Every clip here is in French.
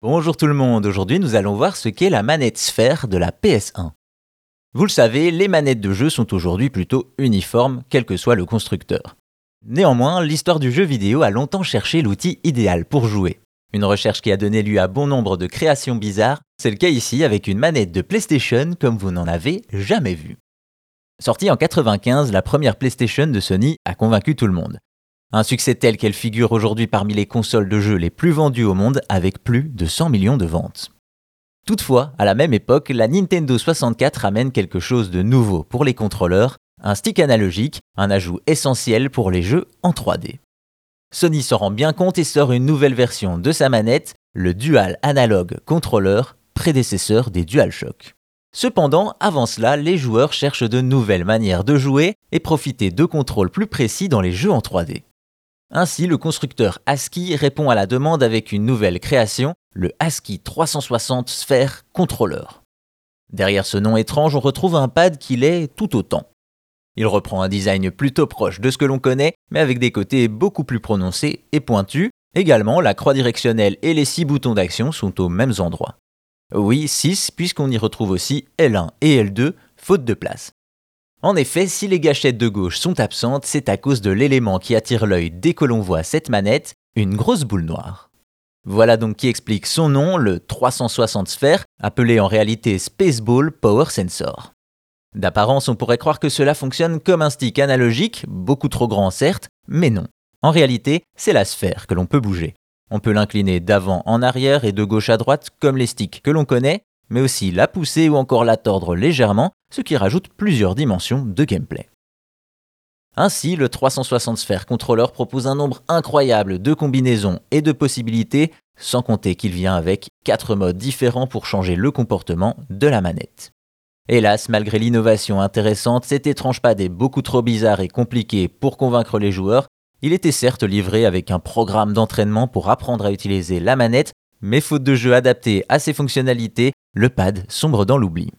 Bonjour tout le monde, aujourd'hui nous allons voir ce qu'est la manette sphère de la PS1. Vous le savez, les manettes de jeu sont aujourd'hui plutôt uniformes, quel que soit le constructeur. Néanmoins, l'histoire du jeu vidéo a longtemps cherché l'outil idéal pour jouer. Une recherche qui a donné lieu à bon nombre de créations bizarres, c'est le cas ici avec une manette de PlayStation comme vous n'en avez jamais vu. Sortie en 95, la première PlayStation de Sony a convaincu tout le monde. Un succès tel qu'elle figure aujourd'hui parmi les consoles de jeux les plus vendues au monde avec plus de 100 millions de ventes. Toutefois, à la même époque, la Nintendo 64 amène quelque chose de nouveau pour les contrôleurs, un stick analogique, un ajout essentiel pour les jeux en 3D. Sony s'en rend bien compte et sort une nouvelle version de sa manette, le Dual Analog Controller, prédécesseur des DualShock. Cependant, avant cela, les joueurs cherchent de nouvelles manières de jouer et profiter de contrôles plus précis dans les jeux en 3D. Ainsi, le constructeur ASCII répond à la demande avec une nouvelle création, le ASCII 360 Sphere Controller. Derrière ce nom étrange, on retrouve un pad qui l'est tout autant. Il reprend un design plutôt proche de ce que l'on connaît, mais avec des côtés beaucoup plus prononcés et pointus. Également, la croix directionnelle et les six boutons d'action sont aux mêmes endroits. Oui, 6, puisqu'on y retrouve aussi L1 et L2, faute de place. En effet, si les gâchettes de gauche sont absentes, c'est à cause de l'élément qui attire l'œil dès que l'on voit cette manette, une grosse boule noire. Voilà donc qui explique son nom, le 360 sphère, appelé en réalité Spaceball Power Sensor. D'apparence, on pourrait croire que cela fonctionne comme un stick analogique, beaucoup trop grand certes, mais non. En réalité, c'est la sphère que l'on peut bouger. On peut l'incliner d'avant en arrière et de gauche à droite comme les sticks que l'on connaît, mais aussi la pousser ou encore la tordre légèrement, ce qui rajoute plusieurs dimensions de gameplay. Ainsi, le 360 Sphere Controller propose un nombre incroyable de combinaisons et de possibilités, sans compter qu'il vient avec 4 modes différents pour changer le comportement de la manette. Hélas, malgré l'innovation intéressante, cet étrange pad est beaucoup trop bizarre et compliqué pour convaincre les joueurs. Il était certes livré avec un programme d'entraînement pour apprendre à utiliser la manette, mais faute de jeu adapté à ses fonctionnalités, le pad sombre dans l'oubli.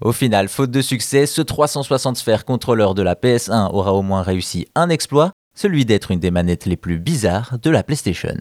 Au final, faute de succès, ce 360 sphères contrôleur de la PS1 aura au moins réussi un exploit, celui d'être une des manettes les plus bizarres de la PlayStation.